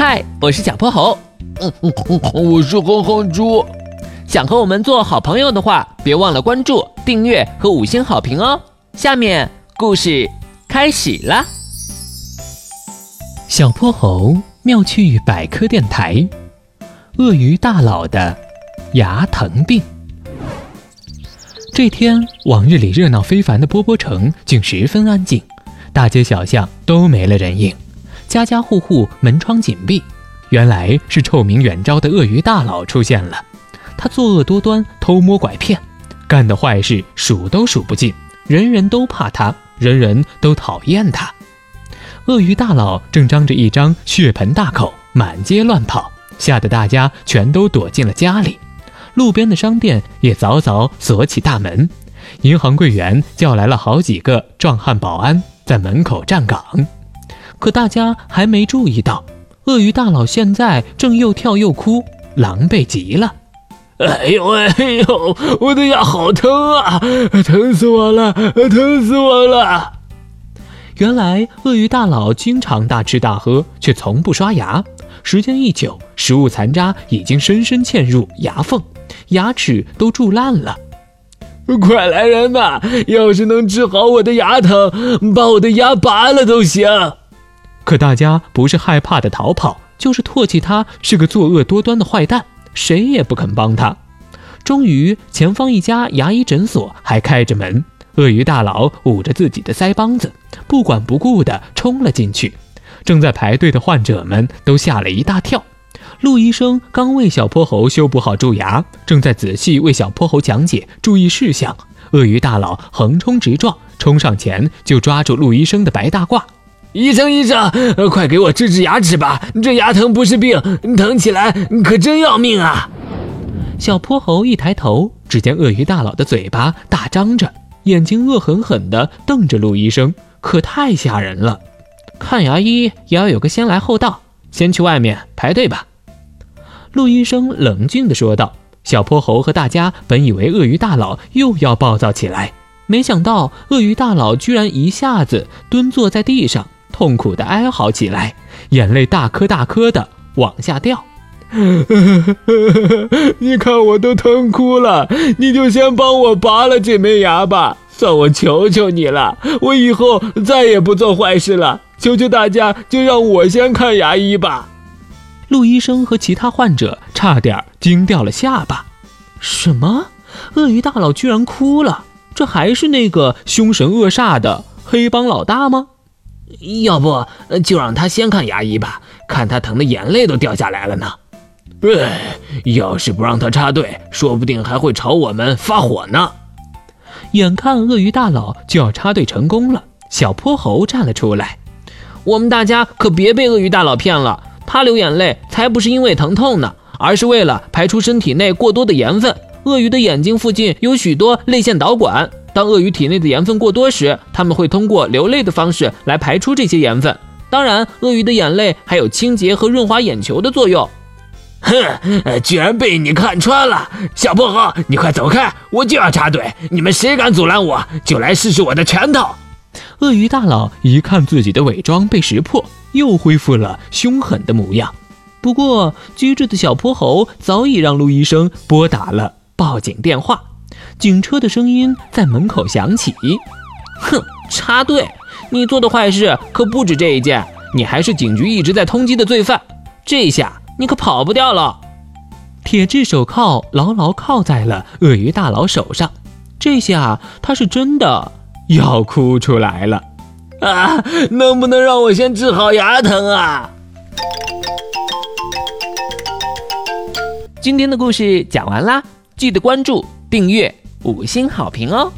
嗨，我是小泼猴。嗯嗯嗯，我是哼哼猪。想和我们做好朋友的话，别忘了关注、订阅和五星好评哦。下面故事开始了。小泼猴妙趣百科电台：鳄鱼大佬的牙疼病。这天，往日里热闹非凡的波波城竟十分安静，大街小巷都没了人影。家家户户门窗紧闭，原来是臭名远昭的鳄鱼大佬出现了。他作恶多端，偷摸拐骗，干的坏事数都数不尽，人人都怕他，人人都讨厌他。鳄鱼大佬正张着一张血盆大口，满街乱跑，吓得大家全都躲进了家里。路边的商店也早早锁起大门，银行柜员叫来了好几个壮汉保安，在门口站岗。可大家还没注意到，鳄鱼大佬现在正又跳又哭，狼狈极了。哎呦哎呦，我的牙好疼啊，疼死我了，疼死我了！原来鳄鱼大佬经常大吃大喝，却从不刷牙，时间一久，食物残渣已经深深嵌入牙缝，牙齿都蛀烂了。快来人呐！要是能治好我的牙疼，把我的牙拔了都行。可大家不是害怕的逃跑，就是唾弃他是个作恶多端的坏蛋，谁也不肯帮他。终于，前方一家牙医诊所还开着门，鳄鱼大佬捂着自己的腮帮子，不管不顾地冲了进去。正在排队的患者们都吓了一大跳。陆医生刚为小泼猴修补好蛀牙，正在仔细为小泼猴讲解注意事项。鳄鱼大佬横冲直撞，冲上前就抓住陆医生的白大褂。医生，医生，快给我治治牙齿吧！这牙疼不是病，疼起来可真要命啊！小泼猴一抬头，只见鳄鱼大佬的嘴巴大张着，眼睛恶狠狠地瞪着陆医生，可太吓人了。看牙医也要有个先来后到，先去外面排队吧。陆医生冷静地说道。小泼猴和大家本以为鳄鱼大佬又要暴躁起来，没想到鳄鱼大佬居然一下子蹲坐在地上。痛苦的哀嚎起来，眼泪大颗大颗的往下掉。你看我都疼哭了，你就先帮我拔了这枚牙吧，算我求求你了。我以后再也不做坏事了，求求大家，就让我先看牙医吧。陆医生和其他患者差点惊掉了下巴。什么？鳄鱼大佬居然哭了？这还是那个凶神恶煞的黑帮老大吗？要不就让他先看牙医吧，看他疼的眼泪都掉下来了呢。哎，要是不让他插队，说不定还会朝我们发火呢。眼看鳄鱼大佬就要插队成功了，小泼猴站了出来：“我们大家可别被鳄鱼大佬骗了，他流眼泪才不是因为疼痛呢，而是为了排出身体内过多的盐分。鳄鱼的眼睛附近有许多泪腺导管。”当鳄鱼体内的盐分过多时，它们会通过流泪的方式来排出这些盐分。当然，鳄鱼的眼泪还有清洁和润滑眼球的作用。哼，居然被你看穿了，小泼猴，你快走开！我就要插队，你们谁敢阻拦我，就来试试我的拳头！鳄鱼大佬一看自己的伪装被识破，又恢复了凶狠的模样。不过，机智的小泼猴早已让陆医生拨打了报警电话。警车的声音在门口响起。哼，插队！你做的坏事可不止这一件，你还是警局一直在通缉的罪犯。这下你可跑不掉了。铁质手铐牢牢铐在了鳄鱼大佬手上，这下他是真的要哭出来了。啊，能不能让我先治好牙疼啊？今天的故事讲完啦，记得关注。订阅五星好评哦！